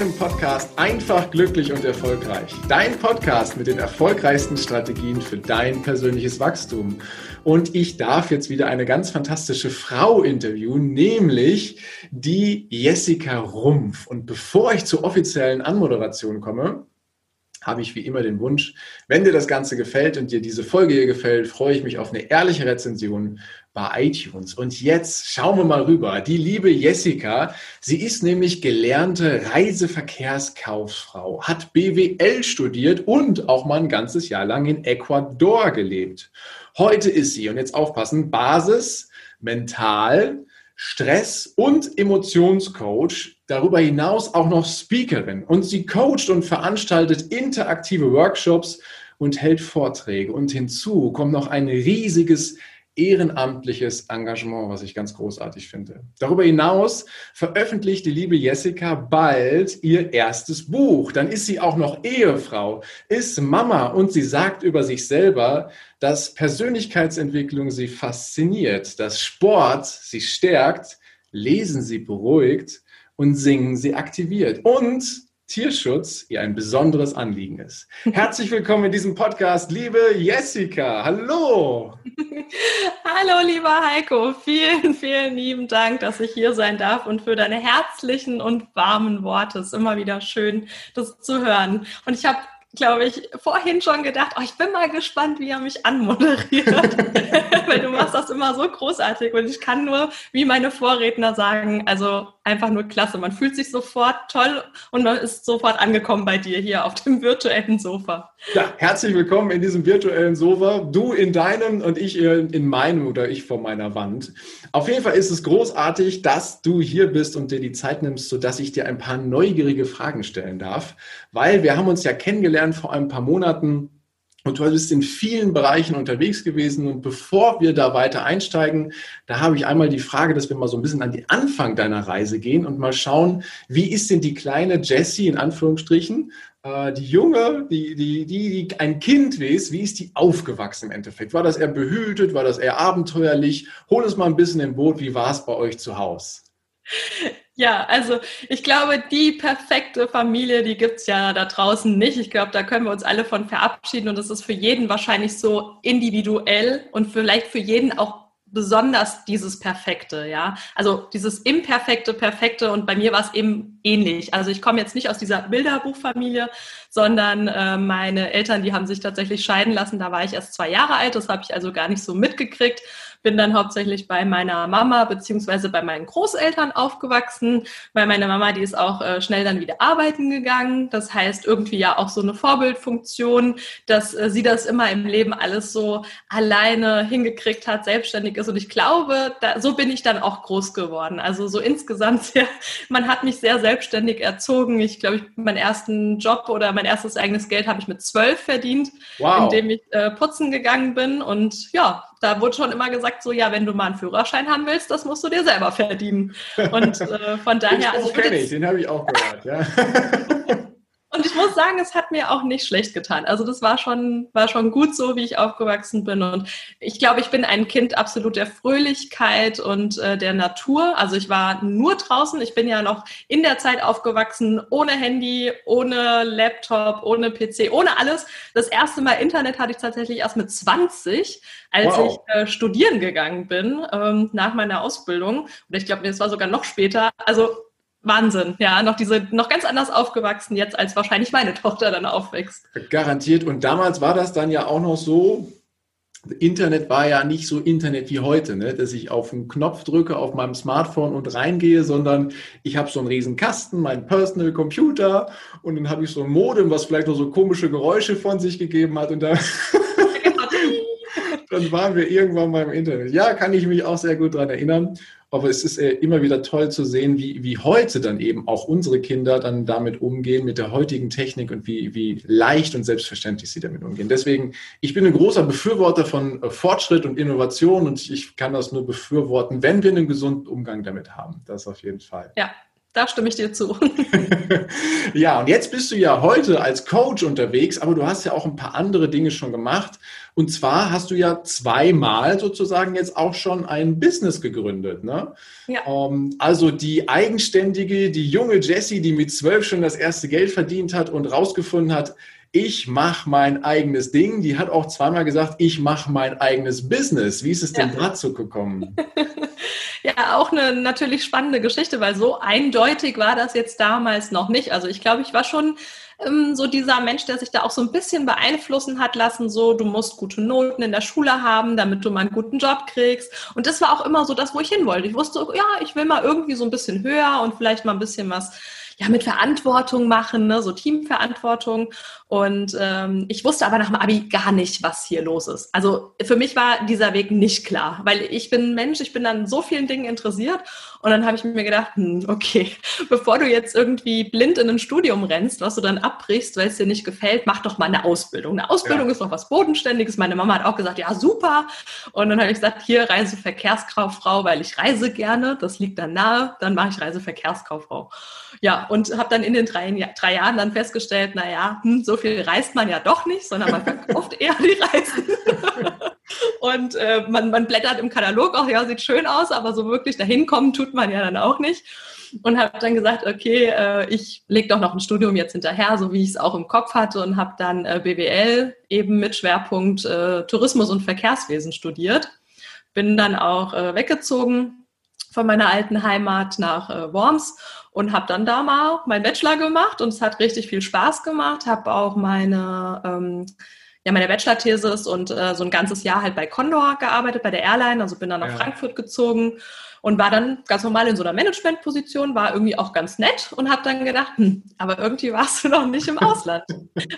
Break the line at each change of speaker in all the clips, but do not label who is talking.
Deinem Podcast Einfach, glücklich und erfolgreich. Dein Podcast mit den erfolgreichsten Strategien für dein persönliches Wachstum. Und ich darf jetzt wieder eine ganz fantastische Frau interviewen, nämlich die Jessica Rumpf. Und bevor ich zur offiziellen Anmoderation komme, habe ich wie immer den Wunsch, wenn dir das Ganze gefällt und dir diese Folge hier gefällt, freue ich mich auf eine ehrliche Rezension bei iTunes. Und jetzt schauen wir mal rüber. Die liebe Jessica, sie ist nämlich gelernte Reiseverkehrskauffrau, hat BWL studiert und auch mal ein ganzes Jahr lang in Ecuador gelebt. Heute ist sie, und jetzt aufpassen, Basis, Mental, Stress und Emotionscoach. Darüber hinaus auch noch Speakerin. Und sie coacht und veranstaltet interaktive Workshops und hält Vorträge. Und hinzu kommt noch ein riesiges ehrenamtliches Engagement, was ich ganz großartig finde. Darüber hinaus veröffentlicht die liebe Jessica bald ihr erstes Buch. Dann ist sie auch noch Ehefrau, ist Mama und sie sagt über sich selber, dass Persönlichkeitsentwicklung sie fasziniert, dass Sport sie stärkt, Lesen sie beruhigt und Singen sie aktiviert. Und Tierschutz ihr ein besonderes Anliegen ist. Herzlich willkommen in diesem Podcast, liebe Jessica. Hallo.
Hallo, lieber Heiko. Vielen, vielen lieben Dank, dass ich hier sein darf und für deine herzlichen und warmen Worte. Es ist immer wieder schön, das zu hören. Und ich habe glaube ich, vorhin schon gedacht, oh, ich bin mal gespannt, wie er mich anmoderiert. Weil du machst das immer so großartig und ich kann nur, wie meine Vorredner sagen, also einfach nur klasse. Man fühlt sich sofort toll und man ist sofort angekommen bei dir hier auf dem virtuellen Sofa.
Ja, herzlich willkommen in diesem virtuellen Sofa. Du in deinem und ich in meinem oder ich vor meiner Wand. Auf jeden Fall ist es großartig, dass du hier bist und dir die Zeit nimmst, sodass ich dir ein paar neugierige Fragen stellen darf, weil wir haben uns ja kennengelernt vor ein paar Monaten und du bist in vielen Bereichen unterwegs gewesen. Und bevor wir da weiter einsteigen, da habe ich einmal die Frage, dass wir mal so ein bisschen an den Anfang deiner Reise gehen und mal schauen, wie ist denn die kleine Jessie in Anführungsstrichen, äh, die Junge, die, die, die, die ein Kind ist, wie ist die aufgewachsen im Endeffekt? War das eher behütet? War das eher abenteuerlich? Hol uns mal ein bisschen im Boot. Wie war es bei euch zu Hause?
Ja, also ich glaube, die perfekte Familie, die gibt's ja da draußen nicht. Ich glaube, da können wir uns alle von verabschieden und das ist für jeden wahrscheinlich so individuell und vielleicht für jeden auch besonders dieses Perfekte, ja. Also dieses imperfekte, perfekte und bei mir war es eben ähnlich. Also ich komme jetzt nicht aus dieser Bilderbuchfamilie, sondern äh, meine Eltern, die haben sich tatsächlich scheiden lassen. Da war ich erst zwei Jahre alt, das habe ich also gar nicht so mitgekriegt bin dann hauptsächlich bei meiner Mama beziehungsweise bei meinen Großeltern aufgewachsen, weil meine Mama, die ist auch äh, schnell dann wieder arbeiten gegangen. Das heißt, irgendwie ja auch so eine Vorbildfunktion, dass äh, sie das immer im Leben alles so alleine hingekriegt hat, selbstständig ist. Und ich glaube, da, so bin ich dann auch groß geworden. Also so insgesamt sehr, man hat mich sehr selbstständig erzogen. Ich glaube, ich, meinen ersten Job oder mein erstes eigenes Geld habe ich mit zwölf verdient, wow. indem ich äh, putzen gegangen bin. Und ja, da wurde schon immer gesagt, so ja, wenn du mal einen Führerschein haben willst, das musst du dir selber verdienen. Und äh, von daher. Den
also ich den habe ich auch gehört, ja.
Muss sagen, es hat mir auch nicht schlecht getan. Also das war schon, war schon gut so, wie ich aufgewachsen bin. Und ich glaube, ich bin ein Kind absolut der Fröhlichkeit und äh, der Natur. Also ich war nur draußen. Ich bin ja noch in der Zeit aufgewachsen, ohne Handy, ohne Laptop, ohne PC, ohne alles. Das erste Mal Internet hatte ich tatsächlich erst mit 20, als wow. ich äh, studieren gegangen bin, ähm, nach meiner Ausbildung. Und ich glaube, es war sogar noch später. Also Wahnsinn, ja, noch diese, noch ganz anders aufgewachsen jetzt, als wahrscheinlich meine Tochter dann aufwächst.
Garantiert. Und damals war das dann ja auch noch so, Internet war ja nicht so Internet wie heute, ne? dass ich auf einen Knopf drücke auf meinem Smartphone und reingehe, sondern ich habe so einen riesen Kasten, meinen Personal Computer und dann habe ich so ein Modem, was vielleicht noch so komische Geräusche von sich gegeben hat und dann, dann waren wir irgendwann beim Internet. Ja, kann ich mich auch sehr gut daran erinnern. Aber es ist äh, immer wieder toll zu sehen, wie, wie heute dann eben auch unsere Kinder dann damit umgehen, mit der heutigen Technik und wie, wie leicht und selbstverständlich sie damit umgehen. Deswegen, ich bin ein großer Befürworter von äh, Fortschritt und Innovation und ich kann das nur befürworten, wenn wir einen gesunden Umgang damit haben. Das auf jeden Fall.
Ja, da stimme ich dir zu.
ja, und jetzt bist du ja heute als Coach unterwegs, aber du hast ja auch ein paar andere Dinge schon gemacht. Und zwar hast du ja zweimal sozusagen jetzt auch schon ein Business gegründet. Ne? Ja. Um, ähm, also die eigenständige, die junge Jessie, die mit zwölf schon das erste Geld verdient hat und rausgefunden hat, ich mache mein eigenes Ding. Die hat auch zweimal gesagt, ich mache mein eigenes Business. Wie ist es denn ja. dazu gekommen?
Ja, auch eine natürlich spannende Geschichte, weil so eindeutig war das jetzt damals noch nicht. Also ich glaube, ich war schon ähm, so dieser Mensch, der sich da auch so ein bisschen beeinflussen hat lassen, so du musst gute Noten in der Schule haben, damit du mal einen guten Job kriegst. Und das war auch immer so das, wo ich hin wollte. Ich wusste, ja, ich will mal irgendwie so ein bisschen höher und vielleicht mal ein bisschen was ja mit Verantwortung machen, ne, so Teamverantwortung. Und ähm, ich wusste aber nach dem Abi gar nicht, was hier los ist. Also für mich war dieser Weg nicht klar, weil ich bin Mensch, ich bin an so vielen Dingen interessiert. Und dann habe ich mir gedacht, hm, okay, bevor du jetzt irgendwie blind in ein Studium rennst, was du dann abbrichst, weil es dir nicht gefällt, mach doch mal eine Ausbildung. Eine Ausbildung ja. ist doch was Bodenständiges. Meine Mama hat auch gesagt, ja, super. Und dann habe ich gesagt, hier Reiseverkehrskauffrau, weil ich reise gerne. Das liegt dann nahe. Dann mache ich Reiseverkehrskauffrau. Ja, und habe dann in den drei, drei Jahren dann festgestellt, naja, hm, so viel reist man ja doch nicht, sondern man verkauft eher die Reisen. und äh, man, man blättert im Katalog auch, ja, sieht schön aus, aber so wirklich dahin kommen tut man ja dann auch nicht. Und habe dann gesagt, okay, äh, ich lege doch noch ein Studium jetzt hinterher, so wie ich es auch im Kopf hatte und habe dann äh, BWL eben mit Schwerpunkt äh, Tourismus und Verkehrswesen studiert. Bin dann auch äh, weggezogen von meiner alten Heimat nach äh, Worms und habe dann da mal meinen Bachelor gemacht und es hat richtig viel Spaß gemacht. Habe auch meine ähm, ja meine Bachelor-Thesis und äh, so ein ganzes Jahr halt bei Condor gearbeitet bei der Airline, also bin dann nach ja. Frankfurt gezogen und war dann ganz normal in so einer Managementposition, war irgendwie auch ganz nett und habe dann gedacht, hm, aber irgendwie warst du noch nicht im Ausland.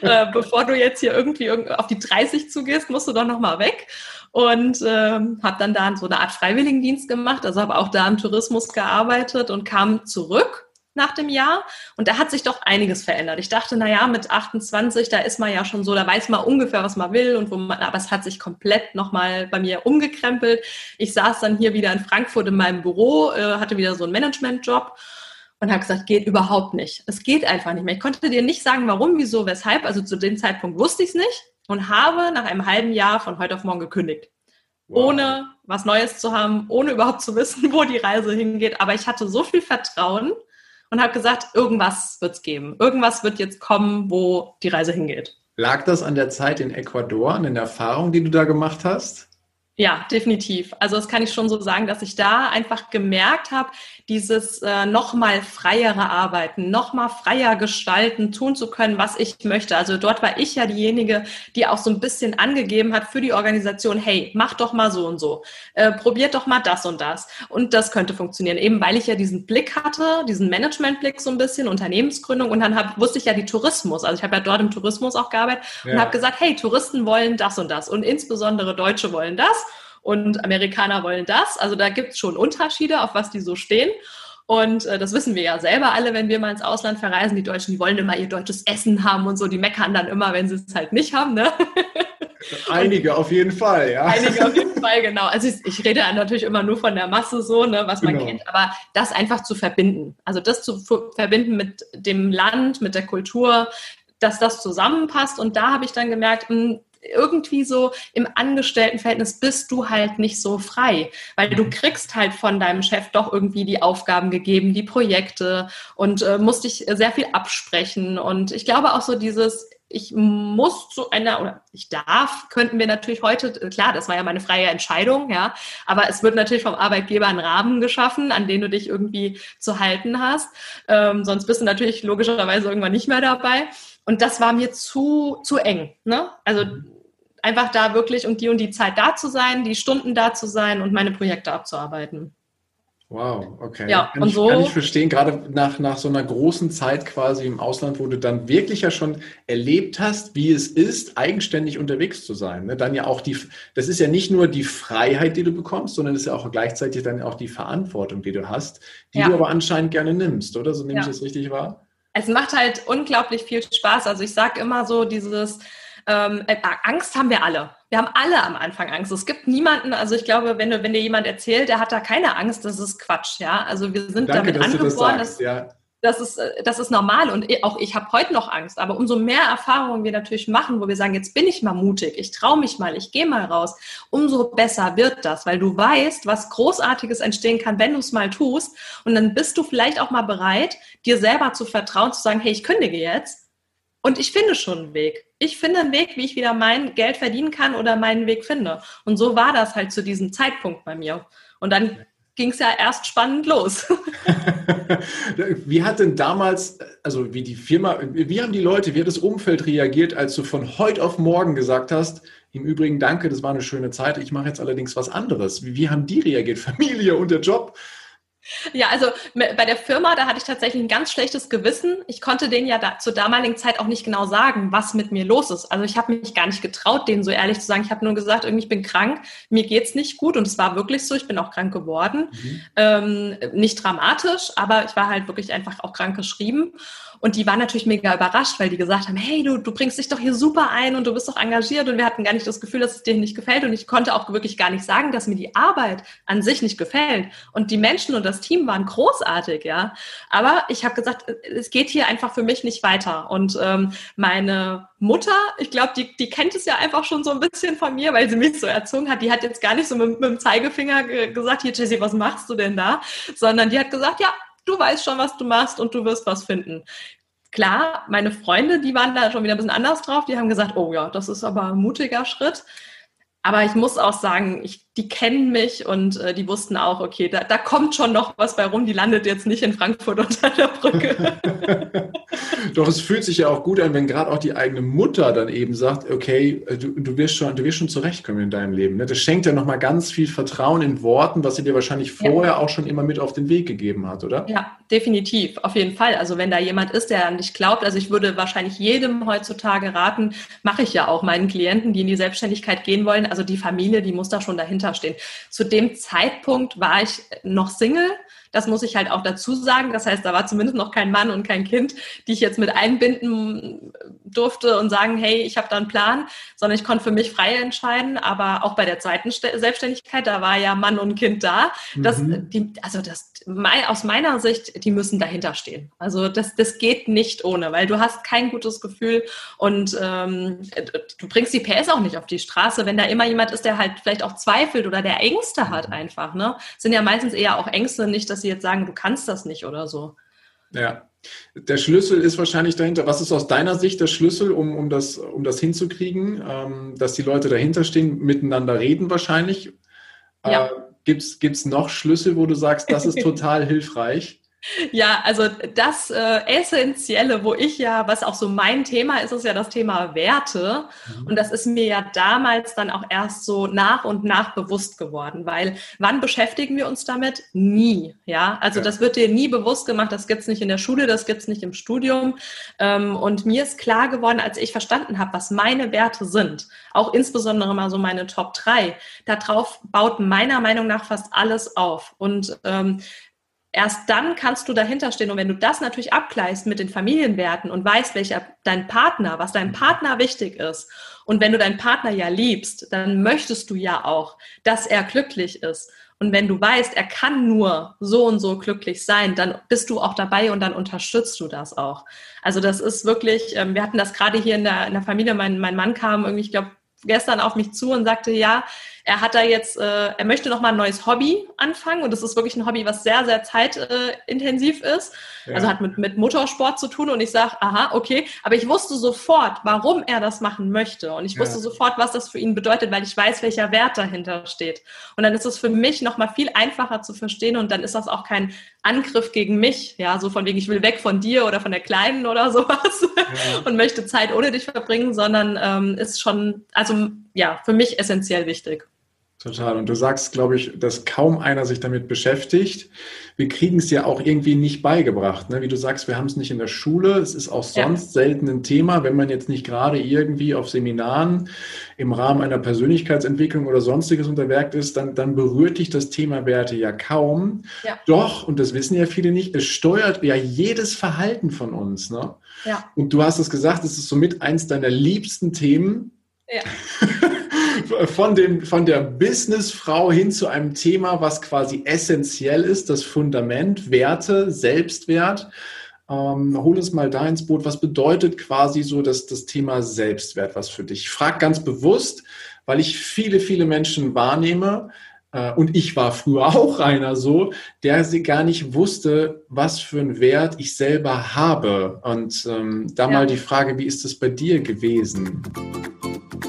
äh, bevor du jetzt hier irgendwie auf die 30 zugehst, musst du doch noch mal weg und ähm, habe dann da so eine Art Freiwilligendienst gemacht, also habe auch da im Tourismus gearbeitet und kam zurück nach dem Jahr und da hat sich doch einiges verändert. Ich dachte, na ja, mit 28, da ist man ja schon so, da weiß man ungefähr, was man will und wo man, aber es hat sich komplett nochmal bei mir umgekrempelt. Ich saß dann hier wieder in Frankfurt in meinem Büro, äh, hatte wieder so einen Managementjob und habe gesagt, geht überhaupt nicht. Es geht einfach nicht mehr. Ich konnte dir nicht sagen, warum, wieso, weshalb. Also zu dem Zeitpunkt wusste ich es nicht und habe nach einem halben Jahr von heute auf morgen gekündigt. Wow. Ohne was Neues zu haben, ohne überhaupt zu wissen, wo die Reise hingeht. Aber ich hatte so viel Vertrauen und habe gesagt, irgendwas wird es geben. Irgendwas wird jetzt kommen, wo die Reise hingeht.
Lag das an der Zeit in Ecuador, an den Erfahrungen, die du da gemacht hast?
Ja, definitiv. Also das kann ich schon so sagen, dass ich da einfach gemerkt habe, dieses äh, nochmal freiere Arbeiten, nochmal freier gestalten, tun zu können, was ich möchte. Also dort war ich ja diejenige, die auch so ein bisschen angegeben hat für die Organisation, hey, mach doch mal so und so, äh, probiert doch mal das und das. Und das könnte funktionieren, eben weil ich ja diesen Blick hatte, diesen Managementblick so ein bisschen, Unternehmensgründung und dann hab, wusste ich ja die Tourismus. Also ich habe ja dort im Tourismus auch gearbeitet ja. und habe gesagt, hey, Touristen wollen das und das und insbesondere Deutsche wollen das und Amerikaner wollen das. Also da gibt es schon Unterschiede, auf was die so stehen. Und äh, das wissen wir ja selber alle, wenn wir mal ins Ausland verreisen. Die Deutschen, die wollen immer ihr deutsches Essen haben und so. Die meckern dann immer, wenn sie es halt nicht haben. Ne?
Einige auf jeden Fall, ja.
Einige auf jeden Fall, genau. Also ich, ich rede natürlich immer nur von der Masse so, ne, was man genau. kennt, aber das einfach zu verbinden. Also das zu verbinden mit dem Land, mit der Kultur, dass das zusammenpasst. Und da habe ich dann gemerkt, mh, hm, irgendwie so im Angestelltenverhältnis bist du halt nicht so frei, weil du mhm. kriegst halt von deinem Chef doch irgendwie die Aufgaben gegeben, die Projekte und äh, musst dich sehr viel absprechen. Und ich glaube auch so dieses, ich muss zu einer oder ich darf, könnten wir natürlich heute, klar, das war ja meine freie Entscheidung, ja, aber es wird natürlich vom Arbeitgeber ein Rahmen geschaffen, an den du dich irgendwie zu halten hast. Ähm, sonst bist du natürlich logischerweise irgendwann nicht mehr dabei. Und das war mir zu, zu eng. Ne? Also einfach da wirklich um die und die Zeit da zu sein, die Stunden da zu sein und meine Projekte abzuarbeiten.
Wow, okay.
Ja,
kann
und
ich,
so.
Kann ich verstehen, gerade nach, nach so einer großen Zeit quasi im Ausland, wo du dann wirklich ja schon erlebt hast, wie es ist, eigenständig unterwegs zu sein. Ne? Dann ja auch die, das ist ja nicht nur die Freiheit, die du bekommst, sondern es ist ja auch gleichzeitig dann auch die Verantwortung, die du hast, die ja. du aber anscheinend gerne nimmst, oder? So nehme ja. ich das richtig wahr?
Es macht halt unglaublich viel Spaß. Also ich sage immer so dieses, ähm, äh, Angst haben wir alle. Wir haben alle am Anfang Angst. Es gibt niemanden, also ich glaube, wenn, du, wenn dir jemand erzählt, der hat da keine Angst, das ist Quatsch, ja. Also wir sind Danke, damit angeboren, das, ja. das, ist, äh, das ist normal und auch ich habe heute noch Angst, aber umso mehr Erfahrungen wir natürlich machen, wo wir sagen, jetzt bin ich mal mutig, ich traue mich mal, ich gehe mal raus, umso besser wird das, weil du weißt, was Großartiges entstehen kann, wenn du es mal tust und dann bist du vielleicht auch mal bereit, dir selber zu vertrauen, zu sagen, hey, ich kündige jetzt und ich finde schon einen Weg. Ich finde einen Weg, wie ich wieder mein Geld verdienen kann oder meinen Weg finde. Und so war das halt zu diesem Zeitpunkt bei mir. Und dann ging es ja erst spannend los.
wie hat denn damals, also wie die Firma, wie haben die Leute, wie hat das Umfeld reagiert, als du von heute auf morgen gesagt hast, im Übrigen danke, das war eine schöne Zeit, ich mache jetzt allerdings was anderes. Wie, wie haben die reagiert, Familie und der Job?
Ja, also bei der Firma, da hatte ich tatsächlich ein ganz schlechtes Gewissen. Ich konnte denen ja da, zur damaligen Zeit auch nicht genau sagen, was mit mir los ist. Also ich habe mich gar nicht getraut, denen so ehrlich zu sagen. Ich habe nur gesagt, irgendwie ich bin krank, mir geht's nicht gut und es war wirklich so. Ich bin auch krank geworden, mhm. ähm, nicht dramatisch, aber ich war halt wirklich einfach auch krank geschrieben. Und die waren natürlich mega überrascht, weil die gesagt haben, hey, du, du bringst dich doch hier super ein und du bist doch engagiert und wir hatten gar nicht das Gefühl, dass es dir nicht gefällt. Und ich konnte auch wirklich gar nicht sagen, dass mir die Arbeit an sich nicht gefällt. Und die Menschen und das Team waren großartig, ja. Aber ich habe gesagt, es geht hier einfach für mich nicht weiter. Und ähm, meine Mutter, ich glaube, die, die kennt es ja einfach schon so ein bisschen von mir, weil sie mich so erzogen hat. Die hat jetzt gar nicht so mit, mit dem Zeigefinger gesagt, hier Jessie, was machst du denn da? Sondern die hat gesagt, ja, du weißt schon, was du machst und du wirst was finden. Klar, meine Freunde, die waren da schon wieder ein bisschen anders drauf. Die haben gesagt, oh ja, das ist aber ein mutiger Schritt. Aber ich muss auch sagen, ich, die kennen mich und äh, die wussten auch, okay, da, da kommt schon noch was bei rum. Die landet jetzt nicht in Frankfurt unter der Brücke.
Doch es fühlt sich ja auch gut an, wenn gerade auch die eigene Mutter dann eben sagt, okay, äh, du, du, wirst schon, du wirst schon zurechtkommen in deinem Leben. Ne? Das schenkt ja nochmal ganz viel Vertrauen in Worten, was sie dir wahrscheinlich vorher ja. auch schon immer mit auf den Weg gegeben hat, oder?
Ja, definitiv, auf jeden Fall. Also wenn da jemand ist, der an dich glaubt, also ich würde wahrscheinlich jedem heutzutage raten, mache ich ja auch meinen Klienten, die in die Selbstständigkeit gehen wollen, also die Familie, die muss da schon dahinter stehen. Zu dem Zeitpunkt war ich noch Single. Das muss ich halt auch dazu sagen. Das heißt, da war zumindest noch kein Mann und kein Kind, die ich jetzt mit einbinden durfte und sagen, hey, ich habe da einen Plan, sondern ich konnte für mich frei entscheiden. Aber auch bei der zweiten Selbstständigkeit, da war ja Mann und Kind da. Das, mhm. die, also das, aus meiner Sicht, die müssen dahinter stehen. Also das, das geht nicht ohne, weil du hast kein gutes Gefühl und ähm, du bringst die PS auch nicht auf die Straße, wenn da immer jemand ist, der halt vielleicht auch zweifelt oder der Ängste hat mhm. einfach. Ne? sind ja meistens eher auch Ängste, nicht, dass sie jetzt sagen, du kannst das nicht oder so.
Ja. Der Schlüssel ist wahrscheinlich dahinter. Was ist aus deiner Sicht der Schlüssel, um, um, das, um das hinzukriegen, ähm, dass die Leute dahinter stehen, miteinander reden wahrscheinlich? Ja. Äh, Gibt es noch Schlüssel, wo du sagst, das ist total hilfreich?
Ja, also das äh, Essentielle, wo ich ja, was auch so mein Thema ist, ist ja das Thema Werte. Mhm. Und das ist mir ja damals dann auch erst so nach und nach bewusst geworden, weil wann beschäftigen wir uns damit? Nie. Ja, also ja. das wird dir nie bewusst gemacht, das gibt's nicht in der Schule, das gibt's nicht im Studium. Ähm, und mir ist klar geworden, als ich verstanden habe, was meine Werte sind, auch insbesondere mal so meine Top 3, darauf baut meiner Meinung nach fast alles auf. Und ähm, erst dann kannst du dahinter stehen. Und wenn du das natürlich abgleichst mit den Familienwerten und weißt, welcher dein Partner, was deinem Partner wichtig ist, und wenn du deinen Partner ja liebst, dann möchtest du ja auch, dass er glücklich ist. Und wenn du weißt, er kann nur so und so glücklich sein, dann bist du auch dabei und dann unterstützt du das auch. Also das ist wirklich, ähm, wir hatten das gerade hier in der, in der Familie, mein, mein Mann kam irgendwie, ich glaube, gestern auf mich zu und sagte, ja, er hat da jetzt, äh, er möchte noch mal ein neues Hobby anfangen und das ist wirklich ein Hobby, was sehr, sehr zeitintensiv ist. Ja. Also hat mit, mit Motorsport zu tun und ich sage, aha, okay, aber ich wusste sofort, warum er das machen möchte und ich wusste ja. sofort, was das für ihn bedeutet, weil ich weiß, welcher Wert dahinter steht. Und dann ist es für mich noch mal viel einfacher zu verstehen und dann ist das auch kein Angriff gegen mich, ja, so von wegen, ich will weg von dir oder von der Kleinen oder sowas ja. und möchte Zeit ohne dich verbringen, sondern ähm, ist schon, also ja, für mich essentiell wichtig.
Total. Und du sagst, glaube ich, dass kaum einer sich damit beschäftigt. Wir kriegen es ja auch irgendwie nicht beigebracht. Ne? Wie du sagst, wir haben es nicht in der Schule. Es ist auch sonst ja. selten ein Thema, wenn man jetzt nicht gerade irgendwie auf Seminaren im Rahmen einer Persönlichkeitsentwicklung oder sonstiges unterwerkt ist, dann, dann berührt dich das Thema Werte ja kaum. Ja. Doch, und das wissen ja viele nicht, es steuert ja jedes Verhalten von uns. Ne? Ja. Und du hast es gesagt, es ist somit eins deiner liebsten Themen. Ja. von, dem, von der Businessfrau hin zu einem Thema, was quasi essentiell ist, das Fundament, Werte, Selbstwert. Ähm, hol uns mal da ins Boot. Was bedeutet quasi so dass das Thema Selbstwert was für dich? Ich frage ganz bewusst, weil ich viele, viele Menschen wahrnehme, äh, und ich war früher auch einer so, der sie gar nicht wusste, was für einen Wert ich selber habe. Und ähm, da ja. mal die Frage, wie ist es bei dir gewesen?